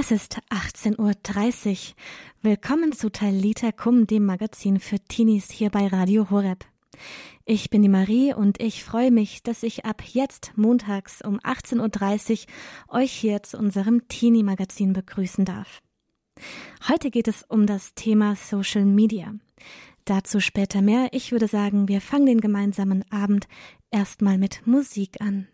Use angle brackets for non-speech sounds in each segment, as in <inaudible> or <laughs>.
Es ist 18.30 Uhr. Willkommen zu Talita Kum, dem Magazin für Teenies hier bei Radio Horeb. Ich bin die Marie und ich freue mich, dass ich ab jetzt montags um 18.30 Uhr euch hier zu unserem Teenie-Magazin begrüßen darf. Heute geht es um das Thema Social Media. Dazu später mehr. Ich würde sagen, wir fangen den gemeinsamen Abend erstmal mit Musik an.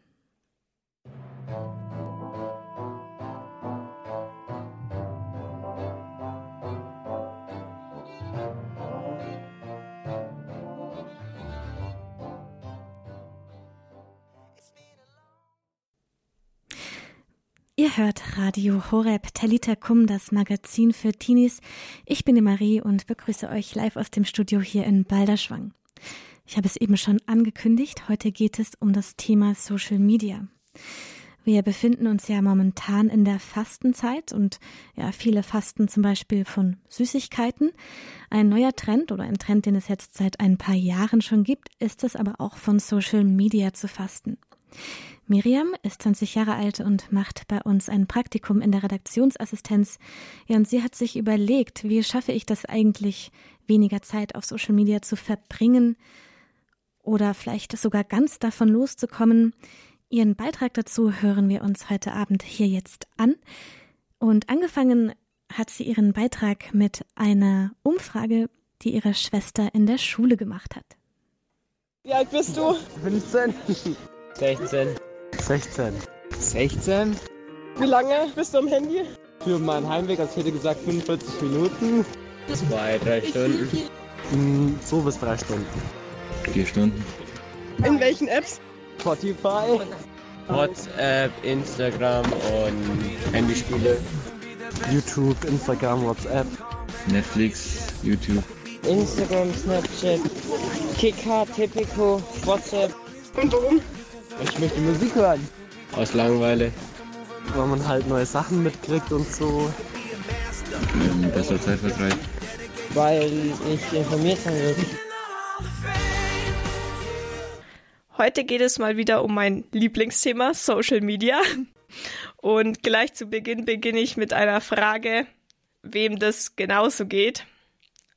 Ihr hört Radio Horeb Talita Kum, das Magazin für Teenies. Ich bin die Marie und begrüße euch live aus dem Studio hier in Balderschwang. Ich habe es eben schon angekündigt. Heute geht es um das Thema Social Media. Wir befinden uns ja momentan in der Fastenzeit und ja, viele fasten zum Beispiel von Süßigkeiten. Ein neuer Trend oder ein Trend, den es jetzt seit ein paar Jahren schon gibt, ist es aber auch von Social Media zu fasten. Miriam ist 20 Jahre alt und macht bei uns ein Praktikum in der Redaktionsassistenz. Ja, und sie hat sich überlegt, wie schaffe ich das eigentlich, weniger Zeit auf Social Media zu verbringen oder vielleicht sogar ganz davon loszukommen. Ihren Beitrag dazu hören wir uns heute Abend hier jetzt an. Und angefangen hat sie ihren Beitrag mit einer Umfrage, die ihre Schwester in der Schule gemacht hat. Wie alt bist du? 15. 16. 16. 16? Wie lange bist du am Handy? Für meinen Heimweg, als ich hätte gesagt 45 Minuten. Zwei, drei Stunden. Hm, so bis drei Stunden. Vier Stunden. In welchen Apps? Spotify. WhatsApp, Instagram und Handyspiele. YouTube, Instagram, WhatsApp. Netflix, YouTube. Instagram, Snapchat, Kika, Tipico, WhatsApp. Und warum? Ich möchte Musik hören. Aus Langeweile. Weil man halt neue Sachen mitkriegt und so. Ähm, besser Zeitvertreib. Weil ich informiert sein will. Heute geht es mal wieder um mein Lieblingsthema, Social Media. Und gleich zu Beginn beginne ich mit einer Frage, wem das genauso geht.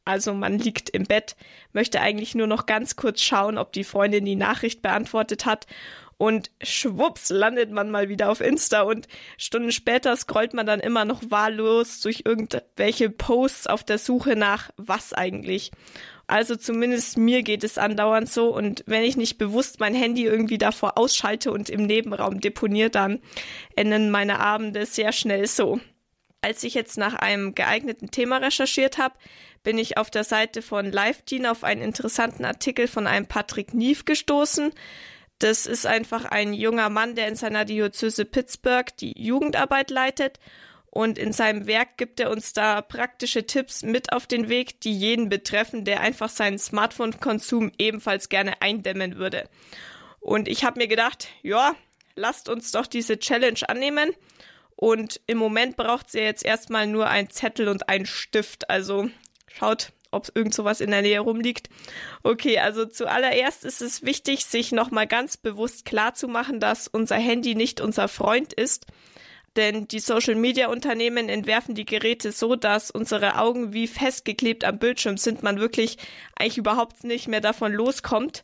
Also man liegt im Bett, möchte eigentlich nur noch ganz kurz schauen, ob die Freundin die Nachricht beantwortet hat und schwupps landet man mal wieder auf Insta und Stunden später scrollt man dann immer noch wahllos durch irgendwelche Posts auf der Suche nach was eigentlich. Also zumindest mir geht es andauernd so und wenn ich nicht bewusst mein Handy irgendwie davor ausschalte und im Nebenraum deponiere, dann enden meine Abende sehr schnell so. Als ich jetzt nach einem geeigneten Thema recherchiert habe, bin ich auf der Seite von LiveTeen auf einen interessanten Artikel von einem Patrick Nief gestoßen. Das ist einfach ein junger Mann, der in seiner Diözese Pittsburgh die Jugendarbeit leitet. Und in seinem Werk gibt er uns da praktische Tipps mit auf den Weg, die jeden betreffen, der einfach seinen Smartphone-Konsum ebenfalls gerne eindämmen würde. Und ich habe mir gedacht, ja, lasst uns doch diese Challenge annehmen. Und im Moment braucht sie jetzt erstmal nur ein Zettel und einen Stift. Also schaut, ob irgend sowas in der Nähe rumliegt. Okay, also zuallererst ist es wichtig, sich nochmal ganz bewusst klar zu machen, dass unser Handy nicht unser Freund ist. Denn die Social Media Unternehmen entwerfen die Geräte so, dass unsere Augen wie festgeklebt am Bildschirm sind, man wirklich eigentlich überhaupt nicht mehr davon loskommt.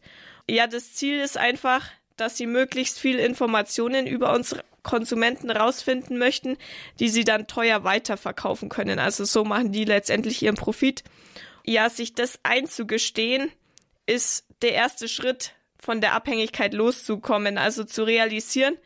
Ja, das Ziel ist einfach, dass sie möglichst viel Informationen über uns Konsumenten rausfinden möchten, die sie dann teuer weiterverkaufen können. Also so machen die letztendlich ihren Profit ja, sich das einzugestehen, ist der erste Schritt von der Abhängigkeit loszukommen, also zu realisieren,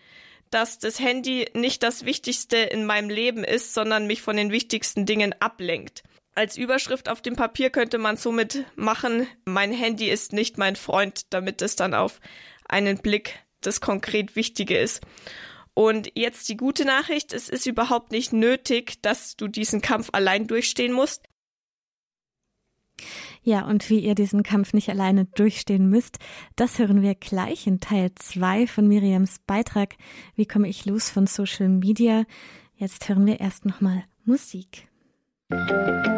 dass das Handy nicht das Wichtigste in meinem Leben ist, sondern mich von den wichtigsten Dingen ablenkt. Als Überschrift auf dem Papier könnte man somit machen, mein Handy ist nicht mein Freund, damit es dann auf einen Blick das konkret Wichtige ist. Und jetzt die gute Nachricht, es ist überhaupt nicht nötig, dass du diesen Kampf allein durchstehen musst. Ja, und wie ihr diesen Kampf nicht alleine durchstehen müsst, das hören wir gleich in Teil 2 von Miriams Beitrag Wie komme ich los von Social Media? Jetzt hören wir erst nochmal Musik. Musik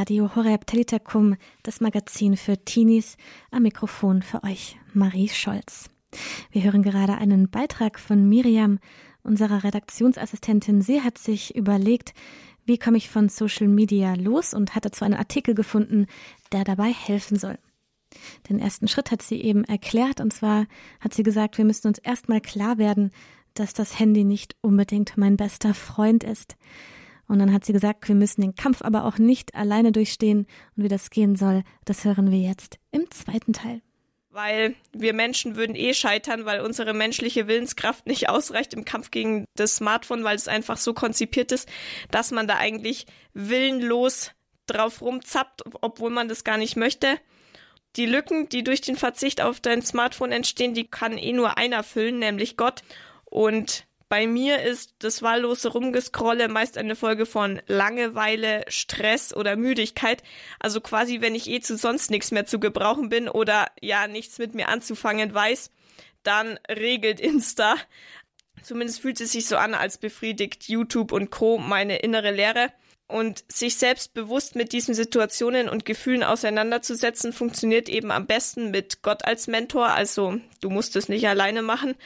Radio Horeb Telitakum, das Magazin für Teenies. Am Mikrofon für euch Marie Scholz. Wir hören gerade einen Beitrag von Miriam, unserer Redaktionsassistentin. Sie hat sich überlegt, wie komme ich von Social Media los und hat dazu einen Artikel gefunden, der dabei helfen soll. Den ersten Schritt hat sie eben erklärt, und zwar hat sie gesagt, wir müssen uns erstmal klar werden, dass das Handy nicht unbedingt mein bester Freund ist. Und dann hat sie gesagt, wir müssen den Kampf aber auch nicht alleine durchstehen. Und wie das gehen soll, das hören wir jetzt im zweiten Teil. Weil wir Menschen würden eh scheitern, weil unsere menschliche Willenskraft nicht ausreicht im Kampf gegen das Smartphone, weil es einfach so konzipiert ist, dass man da eigentlich willenlos drauf rumzappt, obwohl man das gar nicht möchte. Die Lücken, die durch den Verzicht auf dein Smartphone entstehen, die kann eh nur einer füllen, nämlich Gott. Und bei mir ist das wahllose Rumgescrolle meist eine Folge von Langeweile, Stress oder Müdigkeit. Also quasi, wenn ich eh zu sonst nichts mehr zu gebrauchen bin oder ja nichts mit mir anzufangen weiß, dann regelt Insta. Zumindest fühlt es sich so an, als befriedigt YouTube und Co. meine innere Leere. Und sich selbst bewusst mit diesen Situationen und Gefühlen auseinanderzusetzen, funktioniert eben am besten mit Gott als Mentor. Also du musst es nicht alleine machen.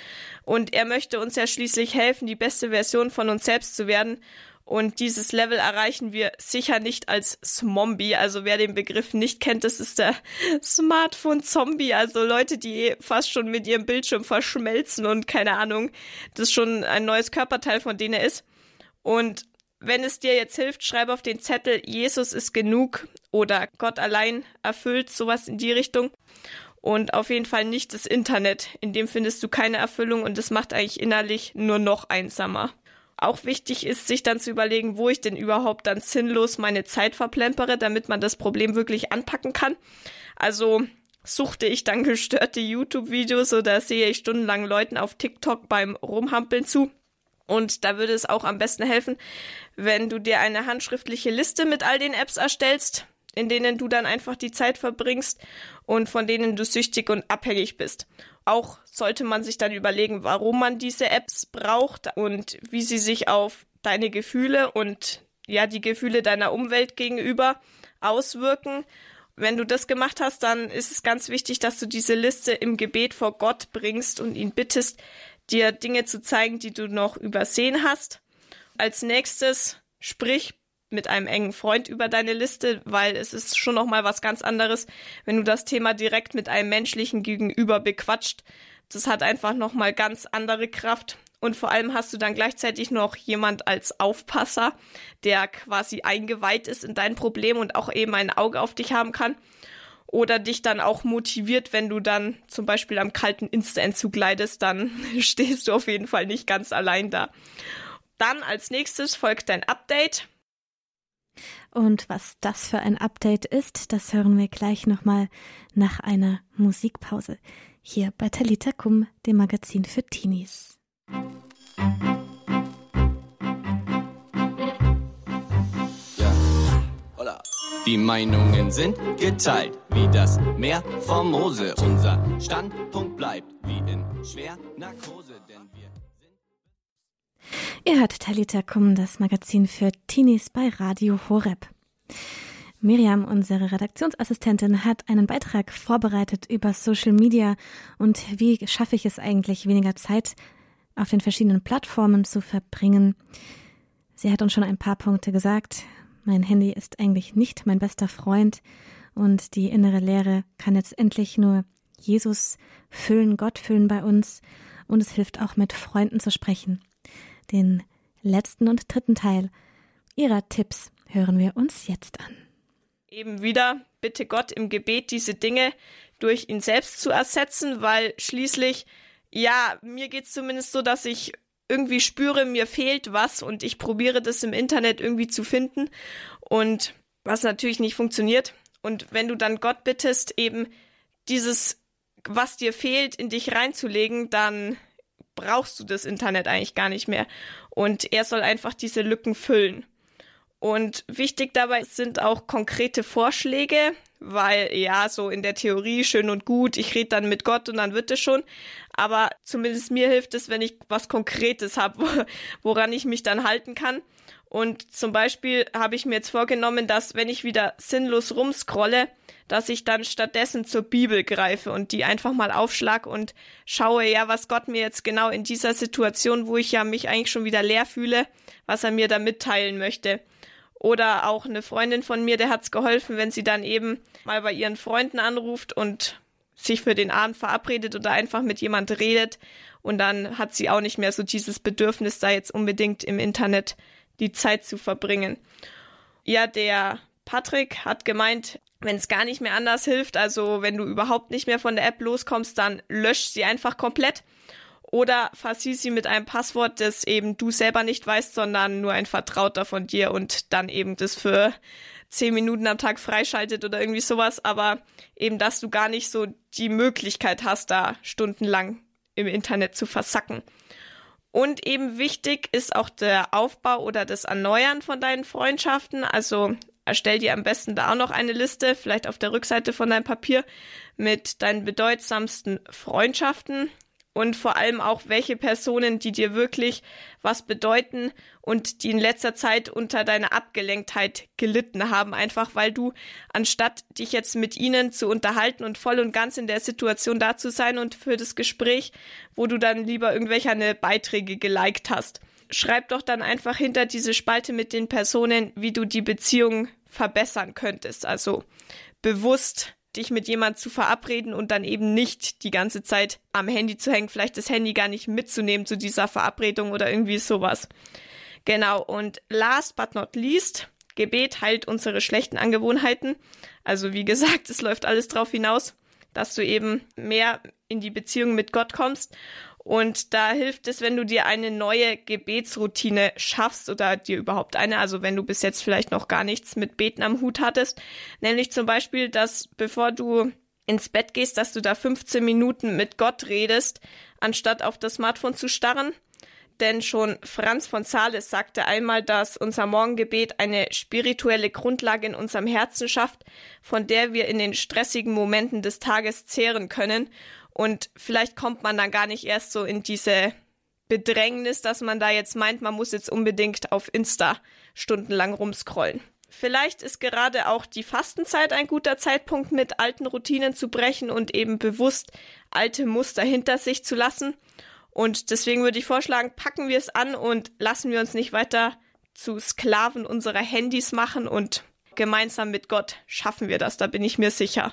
Und er möchte uns ja schließlich helfen, die beste Version von uns selbst zu werden. Und dieses Level erreichen wir sicher nicht als Zombie. Also wer den Begriff nicht kennt, das ist der Smartphone-Zombie. Also Leute, die fast schon mit ihrem Bildschirm verschmelzen und keine Ahnung, das schon ein neues Körperteil von denen ist. Und wenn es dir jetzt hilft, schreib auf den Zettel, Jesus ist genug oder Gott allein erfüllt, sowas in die Richtung. Und auf jeden Fall nicht das Internet. In dem findest du keine Erfüllung und das macht eigentlich innerlich nur noch einsamer. Auch wichtig ist, sich dann zu überlegen, wo ich denn überhaupt dann sinnlos meine Zeit verplempere, damit man das Problem wirklich anpacken kann. Also suchte ich dann gestörte YouTube-Videos oder sehe ich stundenlang Leuten auf TikTok beim Rumhampeln zu. Und da würde es auch am besten helfen, wenn du dir eine handschriftliche Liste mit all den Apps erstellst, in denen du dann einfach die Zeit verbringst und von denen du süchtig und abhängig bist. Auch sollte man sich dann überlegen, warum man diese Apps braucht und wie sie sich auf deine Gefühle und ja, die Gefühle deiner Umwelt gegenüber auswirken. Wenn du das gemacht hast, dann ist es ganz wichtig, dass du diese Liste im Gebet vor Gott bringst und ihn bittest, dir Dinge zu zeigen, die du noch übersehen hast. Als nächstes sprich mit einem engen Freund über deine Liste, weil es ist schon noch mal was ganz anderes, wenn du das Thema direkt mit einem menschlichen Gegenüber bequatscht. Das hat einfach noch mal ganz andere Kraft und vor allem hast du dann gleichzeitig noch jemand als Aufpasser, der quasi eingeweiht ist in dein Problem und auch eben ein Auge auf dich haben kann oder dich dann auch motiviert, wenn du dann zum Beispiel am kalten Insta-Entzug leidest, dann <laughs> stehst du auf jeden Fall nicht ganz allein da. Dann als nächstes folgt dein Update. Und was das für ein Update ist, das hören wir gleich nochmal nach einer Musikpause. Hier bei Talita Kum, dem Magazin für Teenies. Die Meinungen sind geteilt, wie das Meer vom Mose. Unser Standpunkt bleibt wie in Schwernarkose, denn wir sind. Ihr hört Talita Kum, das Magazin für Teenies bei Radio Horeb. Miriam, unsere Redaktionsassistentin, hat einen Beitrag vorbereitet über Social Media und wie schaffe ich es eigentlich, weniger Zeit auf den verschiedenen Plattformen zu verbringen. Sie hat uns schon ein paar Punkte gesagt. Mein Handy ist eigentlich nicht mein bester Freund und die innere Leere kann jetzt endlich nur Jesus füllen, Gott füllen bei uns und es hilft auch mit Freunden zu sprechen. Den letzten und dritten Teil ihrer Tipps hören wir uns jetzt an. Eben wieder bitte Gott im Gebet diese Dinge durch ihn selbst zu ersetzen, weil schließlich, ja, mir geht's zumindest so, dass ich irgendwie spüre, mir fehlt was und ich probiere das im Internet irgendwie zu finden und was natürlich nicht funktioniert. Und wenn du dann Gott bittest, eben dieses, was dir fehlt, in dich reinzulegen, dann brauchst du das Internet eigentlich gar nicht mehr. Und er soll einfach diese Lücken füllen. Und wichtig dabei sind auch konkrete Vorschläge, weil ja, so in der Theorie schön und gut, ich rede dann mit Gott und dann wird es schon. Aber zumindest mir hilft es, wenn ich was Konkretes habe, <laughs> woran ich mich dann halten kann. Und zum Beispiel habe ich mir jetzt vorgenommen, dass wenn ich wieder sinnlos rumscrolle, dass ich dann stattdessen zur Bibel greife und die einfach mal aufschlag und schaue, ja, was Gott mir jetzt genau in dieser Situation, wo ich ja mich eigentlich schon wieder leer fühle, was er mir da mitteilen möchte. Oder auch eine Freundin von mir, der hat's geholfen, wenn sie dann eben mal bei ihren Freunden anruft und sich für den Abend verabredet oder einfach mit jemand redet und dann hat sie auch nicht mehr so dieses Bedürfnis, da jetzt unbedingt im Internet die Zeit zu verbringen. Ja, der Patrick hat gemeint, wenn es gar nicht mehr anders hilft, also wenn du überhaupt nicht mehr von der App loskommst, dann lösch sie einfach komplett oder versieh sie mit einem Passwort, das eben du selber nicht weißt, sondern nur ein Vertrauter von dir und dann eben das für zehn Minuten am Tag freischaltet oder irgendwie sowas, aber eben, dass du gar nicht so die Möglichkeit hast, da stundenlang im Internet zu versacken. Und eben wichtig ist auch der Aufbau oder das Erneuern von deinen Freundschaften. Also erstell dir am besten da auch noch eine Liste, vielleicht auf der Rückseite von deinem Papier, mit deinen bedeutsamsten Freundschaften und vor allem auch welche Personen, die dir wirklich was bedeuten und die in letzter Zeit unter deiner Abgelenktheit gelitten haben, einfach weil du, anstatt dich jetzt mit ihnen zu unterhalten und voll und ganz in der Situation da zu sein und für das Gespräch, wo du dann lieber irgendwelche Beiträge geliked hast. Schreib doch dann einfach hinter diese Spalte mit den Personen, wie du die Beziehung verbessern könntest. Also bewusst dich mit jemand zu verabreden und dann eben nicht die ganze Zeit am Handy zu hängen, vielleicht das Handy gar nicht mitzunehmen zu dieser Verabredung oder irgendwie sowas. Genau, und last but not least, Gebet heilt unsere schlechten Angewohnheiten. Also wie gesagt, es läuft alles darauf hinaus, dass du eben mehr in die Beziehung mit Gott kommst und da hilft es, wenn du dir eine neue Gebetsroutine schaffst oder dir überhaupt eine, also wenn du bis jetzt vielleicht noch gar nichts mit Beten am Hut hattest, nämlich zum Beispiel, dass bevor du ins Bett gehst, dass du da 15 Minuten mit Gott redest, anstatt auf das Smartphone zu starren. Denn schon Franz von Sales sagte einmal, dass unser Morgengebet eine spirituelle Grundlage in unserem Herzen schafft, von der wir in den stressigen Momenten des Tages zehren können und vielleicht kommt man dann gar nicht erst so in diese Bedrängnis, dass man da jetzt meint, man muss jetzt unbedingt auf Insta stundenlang rumscrollen. Vielleicht ist gerade auch die Fastenzeit ein guter Zeitpunkt, mit alten Routinen zu brechen und eben bewusst alte Muster hinter sich zu lassen. Und deswegen würde ich vorschlagen, packen wir es an und lassen wir uns nicht weiter zu Sklaven unserer Handys machen und gemeinsam mit Gott schaffen wir das, da bin ich mir sicher.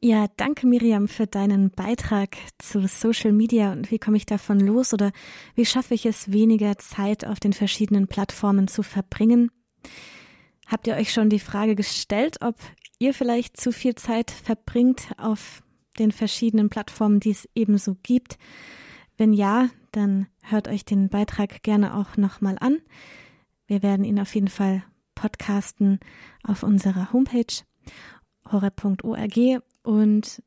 Ja, danke Miriam für deinen Beitrag zu Social Media und wie komme ich davon los oder wie schaffe ich es, weniger Zeit auf den verschiedenen Plattformen zu verbringen? Habt ihr euch schon die Frage gestellt, ob ihr vielleicht zu viel Zeit verbringt auf den verschiedenen Plattformen, die es ebenso gibt? Wenn ja, dann hört euch den Beitrag gerne auch nochmal an. Wir werden ihn auf jeden Fall podcasten auf unserer Homepage horror.org und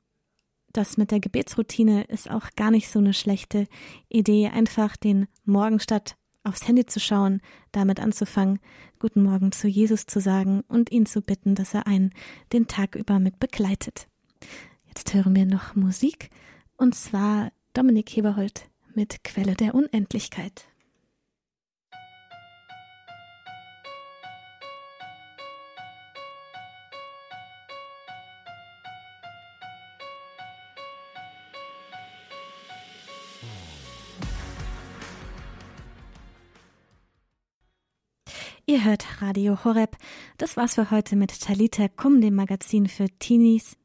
das mit der Gebetsroutine ist auch gar nicht so eine schlechte Idee, einfach den Morgen statt aufs Handy zu schauen, damit anzufangen, guten Morgen zu Jesus zu sagen und ihn zu bitten, dass er einen den Tag über mit begleitet. Jetzt hören wir noch Musik und zwar Dominik Heberhold mit Quelle der Unendlichkeit. Ihr hört Radio Horeb. Das war's für heute mit Talita Kum, dem Magazin für Teenies.